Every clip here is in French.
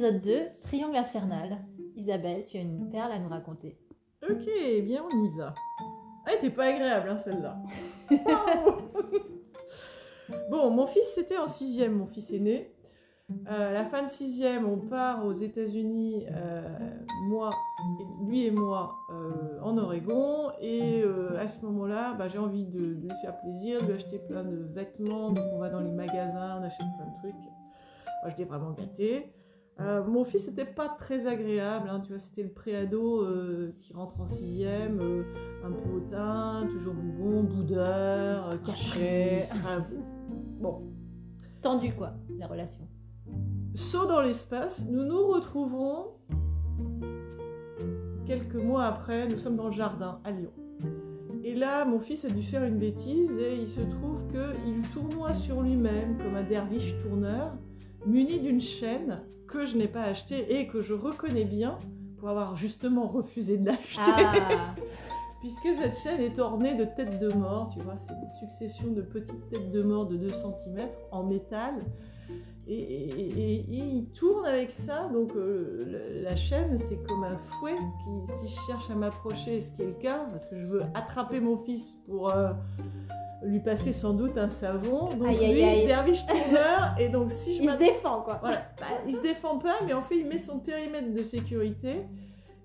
épisode 2, Triangle infernal. Isabelle, tu as une perle à nous raconter. Ok, bien on y va. Ah, elle était pas agréable hein, celle-là. bon, mon fils c'était en sixième, mon fils aîné. Euh, la fin de sixième, on part aux États-Unis, euh, moi, lui et moi, euh, en Oregon. Et euh, à ce moment-là, bah, j'ai envie de, de lui faire plaisir, de lui acheter plein de vêtements. Donc on va dans les magasins, on achète plein de trucs. Moi, je l'ai vraiment gâté. Euh, mon fils n'était pas très agréable, hein, tu vois, c'était le préado euh, qui rentre en sixième, euh, un peu hautain, toujours bon, boudeur, euh, caché. bon, Tendu quoi, la relation. saut dans l'espace, nous nous retrouvons quelques mois après, nous sommes dans le jardin à Lyon. Et là, mon fils a dû faire une bêtise et il se trouve qu'il tournoie sur lui-même comme un derviche tourneur, muni d'une chaîne que je n'ai pas achetée et que je reconnais bien pour avoir justement refusé de l'acheter. Ah, Puisque cette chaîne est ornée de têtes de mort, tu vois, c'est une succession de petites têtes de mort de 2 cm en métal. Et, et- et- et il tourne avec ça, donc euh, la chaîne c'est comme un fouet qui, si je cherche à m'approcher, ce qui est le cas, parce que je veux attraper mon fils pour euh, lui passer sans doute un savon, donc Aïe, lui, aïe. derviche tourneur, et donc si je il se défend quoi. voilà. Bah, il se défend pas, mais en fait, il met son périmètre de sécurité.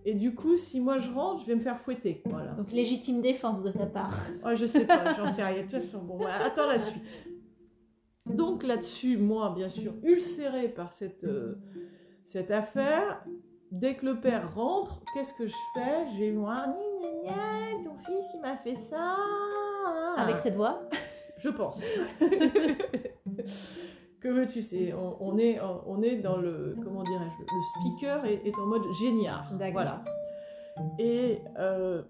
Et du coup, si moi je rentre, je vais me faire fouetter. Voilà. Donc légitime défense de sa part. Ouais, je sais pas, j'en sais rien. De toute façon, bon, bah, attends la suite. Donc là-dessus, moi, bien sûr, ulcéré par cette, euh, cette affaire, dès que le père rentre, qu'est-ce que je fais? Gna, gna, gna, ton fils, il m'a fait ça. Avec cette voix. Je pense. que veux-tu c'est on, on est on est dans le comment dirais-je le speaker est, est en mode. D'accord. Voilà. Et euh,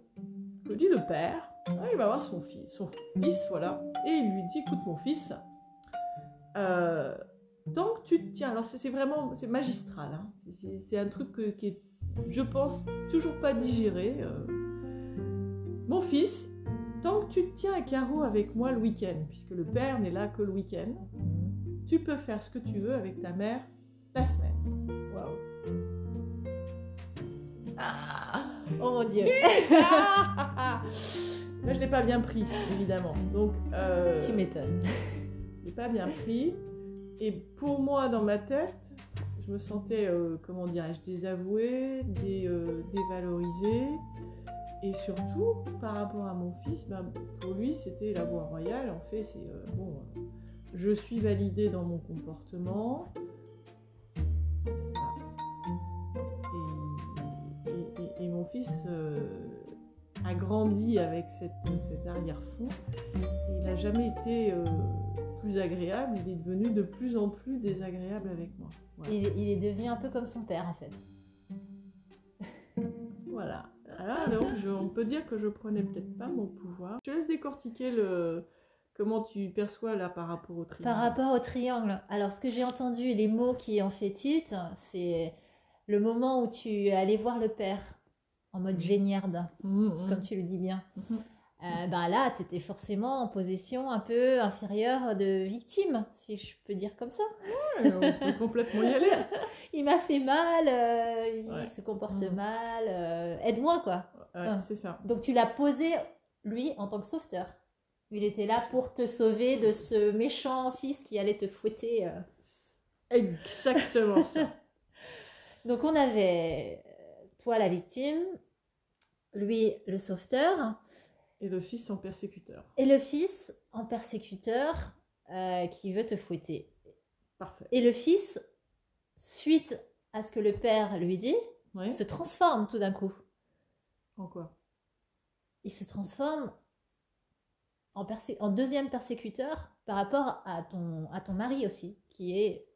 je dis le père, ah, il va voir son fils, son fils voilà, et il lui dit écoute mon fils, euh, tant que tu te tiens, alors c'est vraiment c'est magistral, hein. c'est c'est un truc que- qui est je pense toujours pas digéré. euh. Mon fils, tant que tu te tiens à carreau avec moi le week-end, puisque le père n'est là que le week-end, tu peux faire ce que tu veux avec ta mère la semaine. Waouh. Ah, oh mon dieu. Moi, je l'ai pas bien pris, évidemment. Donc, euh, Tu m'étonnes. je l'ai pas bien pris. Et pour moi, dans ma tête, je me sentais, euh, comment dirais-je, désavouée, dé- euh, dévalorisée. Et surtout, par rapport à mon fils, ben, pour lui, c'était la voie royale. En fait, c'est euh, bon, euh, je suis validée dans mon comportement. Et, et- et- et mon fils euh, a grandi avec cette, cet arrière-fond. Et il n'a jamais été plus agréable. Il est devenu de plus en plus désagréable avec moi. Voilà. Il, il est devenu un peu comme son père en fait. Voilà. Ah, donc, je- on peut dire que je prenais peut-être pas mon pouvoir. Je te laisse décortiquer le comment tu perçois là par rapport au triangle. Par rapport au triangle, alors ce que j'ai entendu, les mots qui en fait titre, c'est le moment où tu es allé voir le père en mode géniarde, Mhm, mhm. comme tu le dis bien. Mhm. Euh, ben là, tu étais forcément en position un peu inférieure de victime, si je peux dire comme ça. Ouais, on peut complètement y aller. Il m'a fait mal, euh, il Ouais. se comporte Mhm. mal, euh, aide-moi quoi. Ouais, Ah. c'est ça. Donc tu l'as posé, lui, en tant que sauveteur. Il était là pour te sauver de ce méchant fils qui allait te fouetter. euh. Exactement ça. Donc on avait toi la victime, lui le sauveteur, Et le fils en persécuteur. et le fils en persécuteur euh, qui veut te fouetter. Parfait. Et le fils, suite à ce que le père lui dit, Ouais. se transforme tout d'un coup. En quoi? Il se transforme en, deuxième persécuteur par rapport à ton, à ton mari aussi, qui est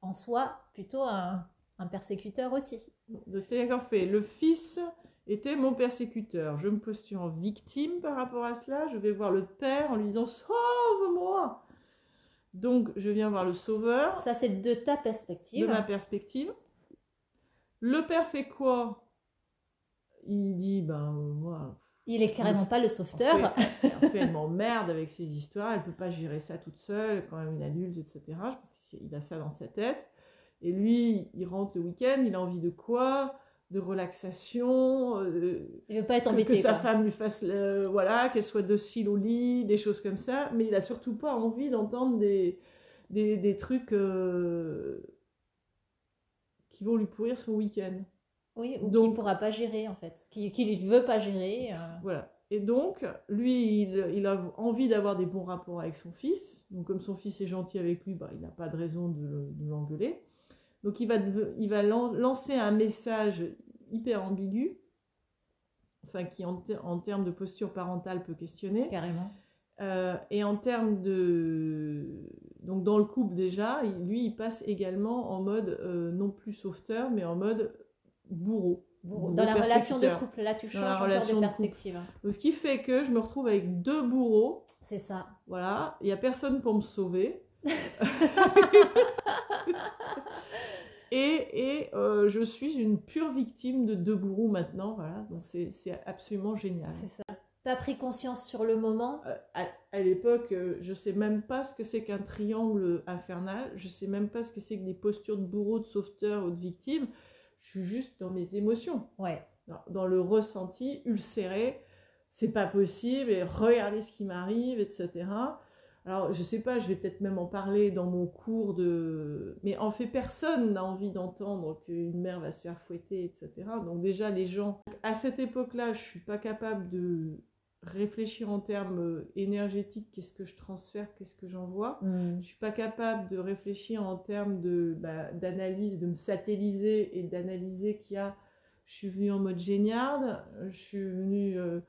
en soi plutôt un, un persécuteur aussi. De C'est-à-dire qu'en fait, le fils était mon persécuteur. Je me postule en victime par rapport à cela. Je vais voir le père en lui disant Sauve-moi Donc, je viens voir le sauveur Ça, c'est de ta de perspective. ma perspective. Le père fait quoi? Il dit Ben, moi. Il est carrément pas le En sauveteur. fait, en fait, elle m'emmerde avec ses histoires. Elle peut pas gérer ça toute seule, quand même une adulte, etc. Je pense qu'il a ça dans sa tête. Et lui, il rentre le week-end, il a envie de quoi? De relaxation. euh, Il veut pas être que, embêté. que sa quoi. femme lui fasse, le- voilà, qu'elle soit docile au lit, des choses comme ça. Mais il a surtout pas envie d'entendre des, des, des trucs euh, qui vont lui pourrir son week-end. Oui, ou qu'il pourra pas gérer en fait, qu'il ne veut pas gérer. euh. Voilà. Et donc, lui, il, il a envie d'avoir des bons rapports avec son fils. Donc, comme son fils est gentil avec lui, bah, il n'a pas de raison de, de l'engueuler. Donc, il va, il va lan- lancer un message hyper ambigu, enfin, qui, en, en termes de posture parentale, peut questionner. Carrément. Euh, et en termes de. Donc, dans le couple, déjà, lui, il passe également en mode euh, non plus sauveteur, mais en mode bourreau. Bourreau. Dans la relation de couple, là tu changes encore de de perspective. hein. Donc, ce qui fait que je me retrouve avec deux bourreaux. C'est ça. Voilà, il n'y a personne pour me sauver. et et euh, je suis une pure victime de deux bourreaux maintenant. Voilà, donc c'est c'est absolument génial. C'est ça. T'as pris conscience sur le moment? Euh, à à l'époque, euh, je sais même pas ce que c'est qu'un triangle infernal. Je sais même pas ce que c'est que des postures de bourreau, de sauveteur ou de victime. Je suis juste dans mes émotions. Ouais. dans- dans le ressenti ulcéré, c'est pas possible, et regardez ce qui m'arrive, etc. Alors, je sais pas, je vais peut-être même en parler dans mon cours de. Mais en fait, personne n'a envie d'entendre qu'une mère va se faire fouetter, etc. Donc, déjà, les gens. À cette époque-là, je suis pas capable de réfléchir en termes euh, énergétiques qu'est-ce que je transfère, qu'est-ce que j'envoie? Hmm. Je suis pas capable de réfléchir en termes de bah, d'analyse, de me satelliser et d'analyser qu'il y a. Je suis venue en mode géniarde, je suis venue euh,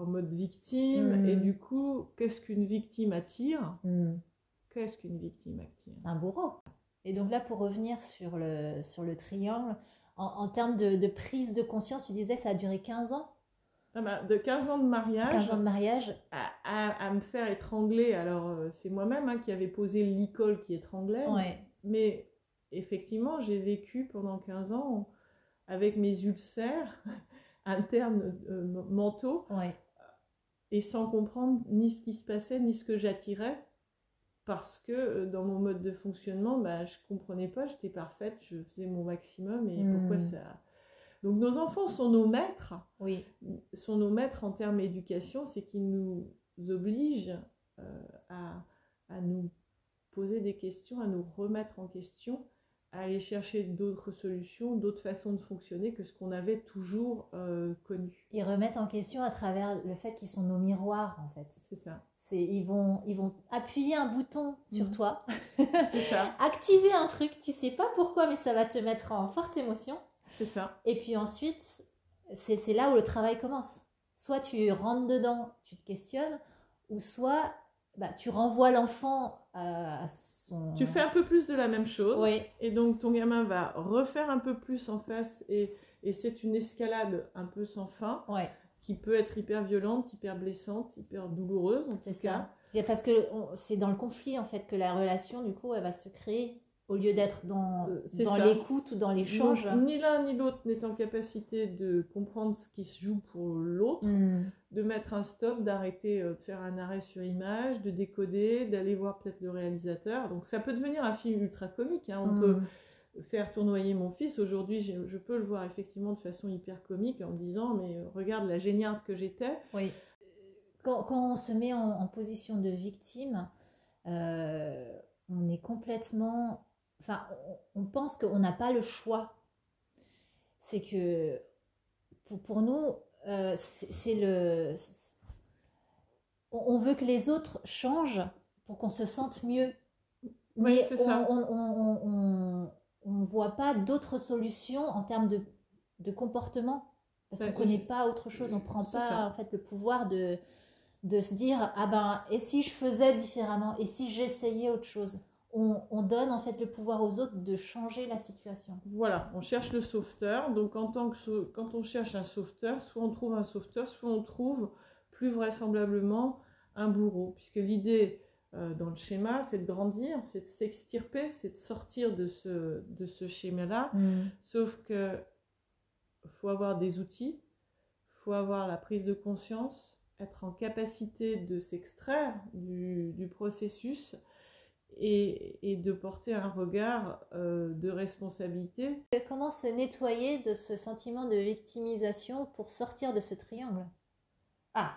en mode victime, et du coup, qu'est-ce qu'une victime attire? Hmm. Qu'est-ce qu'une victime attire? Un bourreau. Et donc là, pour revenir sur le, sur le triangle, en, en termes de, de prise de conscience, tu disais que ça a duré 15 ans? Ah bah, De 15 ans de mariage. 15 ans de mariage. À, à- à me faire étrangler, alors euh, c'est moi-même hein, qui avais posé l'icole qui étranglait, Ouais. Mais effectivement, j'ai vécu pendant 15 ans avec mes ulcères internes euh, mentaux. Ouais. Et sans comprendre ni ce qui se passait ni ce que j'attirais parce que euh, dans mon mode de fonctionnement, bah, je comprenais pas, j'étais parfaite, je faisais mon maximum et Hmm. pourquoi ça... Donc nos enfants sont nos maîtres, Oui. sont nos maîtres en termes d'éducation, c'est qu'ils nous obligent euh, à, à nous poser des questions, à nous remettre en question, à aller chercher d'autres solutions, d'autres façons de fonctionner que ce qu'on avait toujours euh, connu. Ils remettent en question à travers le fait qu'ils sont nos miroirs, en fait. C'est ça. C'est, ils, vont, ils vont appuyer un bouton sur Mhm. toi, ça. activer un truc, tu sais pas pourquoi, mais ça va te mettre en forte émotion. C'est ça. Et puis ensuite, c'est, c'est là où le travail commence. Soit tu rentres dedans, tu te questionnes, ou soit bah, tu renvoies l'enfant à son... Tu fais un peu plus de la même chose. Oui, Et donc ton gamin va refaire un peu plus en face et, et c'est une escalade un peu sans fin ouais, qui peut être hyper violente, hyper blessante, hyper douloureuse en c'est tout cas. ça. C'est parce que c'est dans le conflit, en fait, que la relation, du coup, elle va se créer, au lieu d'être dans, Euh, dans l'écoute ou dans l'échange. Ni l'un ni l'autre n'est en capacité de comprendre ce qui se joue pour l'autre, Hmm. de mettre un stop, d'arrêter, euh, de faire un arrêt sur image, de décoder, d'aller voir peut-être le réalisateur. Donc ça peut devenir un film ultra comique. hein. On Hmm. peut faire tournoyer mon fils. Aujourd'hui, je peux le voir effectivement de façon hyper comique en me disant mais euh, regarde la géniarde que j'étais. Oui. Quand, quand on se met en, en position de victime, euh, on est complètement. Enfin, on, on pense qu'on n'a pas le choix. C'est que pour, pour nous, euh, c'est le. On, veut que les autres changent pour qu'on se sente mieux. Oui, Mais c'est on ne voit pas d'autres solutions en termes de, de comportement. Parce qu'on ne connaît pas autre chose, on ne prend pas ça. en fait le pouvoir de, de se dire ah ben et si je faisais différemment? Et si j'essayais autre chose on, on donne en fait le pouvoir aux autres de changer la situation. Voilà, on cherche le sauveteur. Donc en tant que quand on cherche un sauveteur, soit on trouve un sauveteur, soit on trouve plus vraisemblablement un bourreau. Puisque l'idée euh, dans le schéma, c'est de grandir, c'est de s'extirper, c'est de sortir de ce, de ce schéma-là. Sauf que faut avoir des outils, faut avoir la prise de conscience, être en capacité de s'extraire du, du processus et, et de porter un regard euh, de responsabilité. Comment se nettoyer de ce sentiment de victimisation pour sortir de ce triangle? Ah,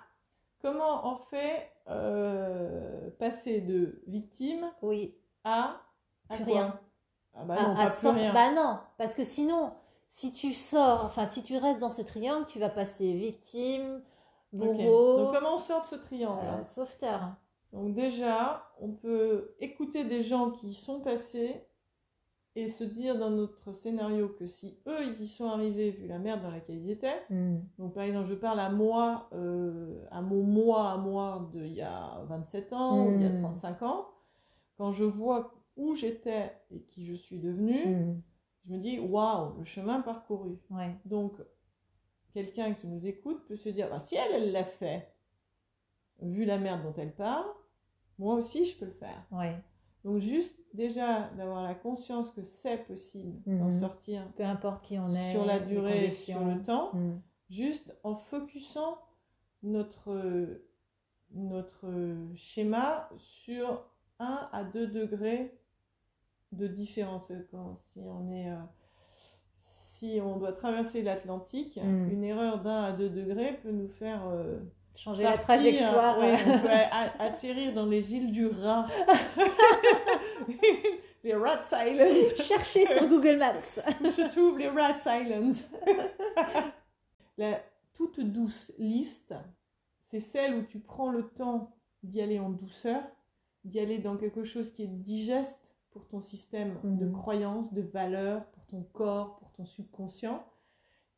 comment on fait euh, passer de victime Oui, à, à plus quoi rien. Ah bah non, à pas plus sor- rien. Bah non, parce que sinon, si tu sors, enfin si tu restes dans ce triangle, tu vas passer victime, bourreau, Donc comment on sort de ce triangle? Euh, sauveteur. Donc déjà, on peut écouter des gens qui y sont passés et se dire dans notre scénario que si eux ils y sont arrivés vu la merde dans laquelle ils étaient, Hmm. donc par exemple je parle à moi, euh, à mon moi à moi de il y a 27 ans, ou il y a Mm. 35 ans, quand je vois où j'étais et qui je suis devenue, Hmm. je me dis waouh, le chemin parcouru. Ouais. Donc, quelqu'un qui nous écoute peut se dire, Ah, si elle, elle l'a fait, vu la merde dont elle parle, moi aussi, je peux le faire. Ouais. Donc, juste déjà d'avoir la conscience que c'est possible d'en Mhm. sortir Peu importe qui on est, sur la durée, conditions. sur le temps, Hmm. juste en focusant notre, notre schéma sur 1 à 2 degrés de différence. Quand, si on est... euh, si on doit traverser l'Atlantique, Mm. une erreur d'un à deux degrés peut nous faire euh, Changer la trajectoire. ouais, ouais. on peut a- atterrir dans les îles du Rat, les Rat Islands. Cherchez sur Google Maps. Je trouve les Rat Islands. La toute douce liste, c'est celle où tu prends le temps d'y aller en douceur, d'y aller dans quelque chose qui est digeste pour ton système de Mhm. croyances, de valeurs, pour ton corps, pour ton subconscient.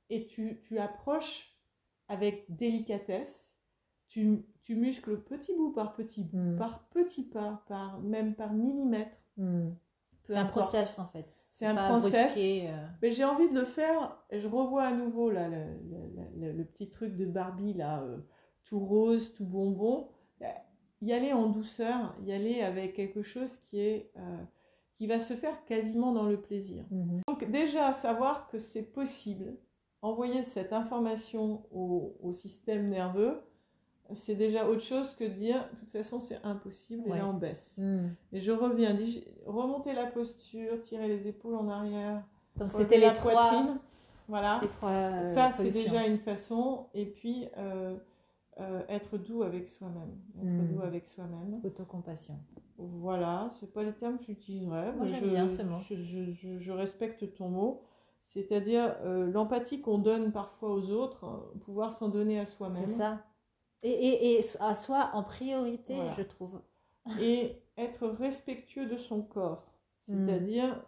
Et tu, tu approches avec délicatesse, tu, tu muscles petit bout par petit bout, Mhm. par petit pas, par, même par millimètre. Hmm. C'est un process en fait. C'est un process. brusquer, euh. Mais j'ai envie de le faire, et je revois à nouveau là, le, le- le- le petit truc de Barbie, là, euh, tout rose, tout bonbon. Euh, Y aller en douceur, y aller avec quelque chose qui, est, euh, qui va se faire quasiment dans le plaisir. Mhm. Donc déjà, savoir que c'est possible, envoyer cette information au, au système nerveux, c'est déjà autre chose que de dire, de toute façon, c'est impossible, et Ouais. là, on baisse. Hmm. Et je reviens, dig- remonter la posture, tirer les épaules en arrière, Donc c'était les trois. Voilà. les trois euh, Ça, c'est déjà une façon. Et puis, euh, euh, être doux avec soi-même. Être Mm. doux avec soi-même. Autocompassion. Voilà, c'est pas les termes que j'utiliserais. Moi, j'aime je, bien ce mot. Je, je- je- je respecte ton mot. C'est-à-dire euh, l'empathie qu'on donne parfois aux autres, pouvoir s'en donner à soi-même. C'est ça. Et, et, et à soi en priorité, Voilà. je trouve. et être respectueux de son corps. Mm. C'est-à-dire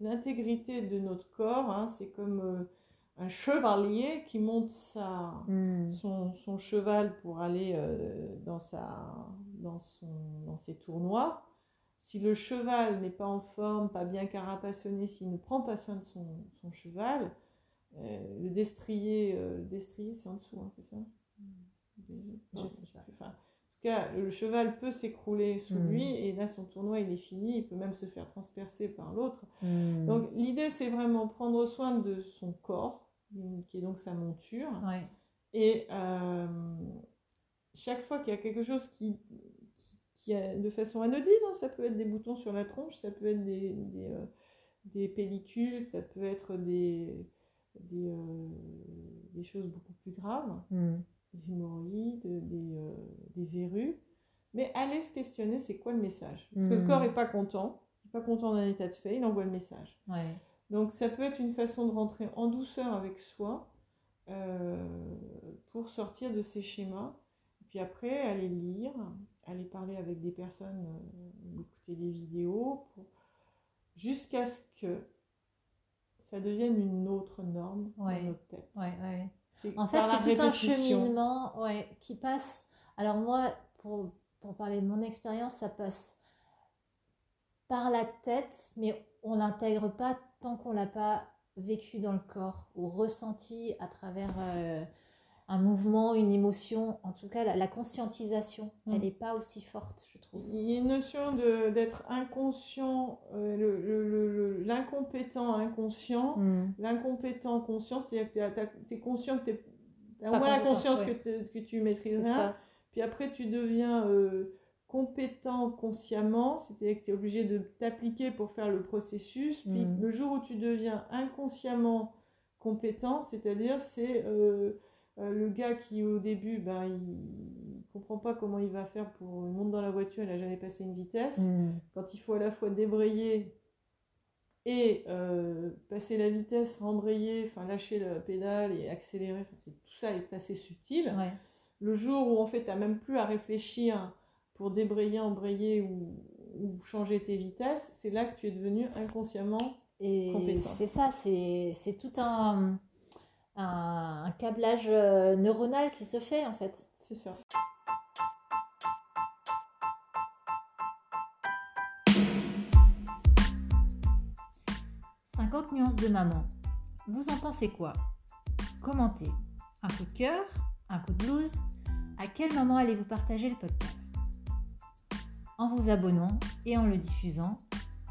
l'intégrité de notre corps, hein, c'est comme euh, un chevalier qui monte sa, Hmm. son, son cheval pour aller euh, dans, sa, dans, son, dans ses tournois. Si le cheval n'est pas en forme, pas bien carapassonné, s'il ne prend pas soin de son, son cheval, euh, le destrier, destrier c'est en dessous, hein, c'est ça? Je Non, sais pas. Enfin, en tout cas, le cheval peut s'écrouler sous Mm. lui et là son tournoi il est fini, il peut même se faire transpercer par l'autre. Hmm. Donc l'idée c'est vraiment prendre soin de son corps, qui est donc sa monture, Ouais. et euh, chaque fois qu'il y a quelque chose qui, qui, de façon anodine, hein, ça peut être des boutons sur la tronche, ça peut être des, des, euh, des pellicules, ça peut être des, des, euh, des choses beaucoup plus graves Hmm. Des hémorroïdes, des, euh, des verrues. Mais aller se questionner, c'est quoi le message? Parce que le Mm. corps n'est pas content, il n'est pas content d'un état de fait, il envoie le message. Ouais. Donc ça peut être une façon de rentrer en douceur avec soi euh, pour sortir de ces schémas. Et puis après, aller lire, aller parler avec des personnes, euh, écouter des vidéos, pour- jusqu'à ce que ça devienne une autre norme Ouais. dans notre tête. Ouais, En fait, c'est tout un cheminement ouais, qui passe. Alors, moi, pour, pour parler de mon expérience, ça passe par la tête, mais on l'intègre pas tant qu'on l'a pas vécu dans le corps ou ressenti à travers euh, un mouvement, une émotion. En tout cas, la, la conscientisation, Mm. elle n'est pas aussi forte, je trouve. Il y a une notion d'être inconscient, euh, l'incompétent inconscient, Mm. l'incompétent conscient, c'est-à-dire que tu es conscient que tu as au moins la conscience ouais. que, que tu maîtrises C'est rien, ça. puis après tu deviens euh, compétent consciemment, c'est-à-dire que tu es obligé de t'appliquer pour faire le processus, puis Mm. le jour où tu deviens inconsciemment compétent, c'est-à-dire c'est euh, euh, le gars qui au début, ben, il comprend pas comment il va faire pour il monte dans la voiture, il n'a jamais passé une vitesse. Mm. Quand il faut à la fois débrayer et euh, passer la vitesse, rembrayer, enfin lâcher la pédale et accélérer, tout ça est assez subtil. Ouais. Le jour où en fait tu n'as même plus à réfléchir pour débrayer, embrayer ou, ou changer tes vitesses, c'est là que tu es devenu inconsciemment. Et Compétent. c'est ça, c'est c'est tout un, un, un câblage euh, neuronal qui se fait en fait. C'est ça. « 50 nuances de maman. Vous en pensez quoi? Commentez. Un coup de cœur Un coup de blues À quel moment allez-vous partager le podcast? En vous abonnant et en le diffusant,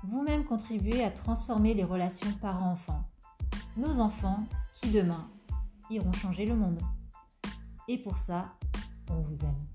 vous-même contribuez à transformer les relations parents-enfants. Nos enfants qui demain iront changer le monde. Et pour ça, on vous aime.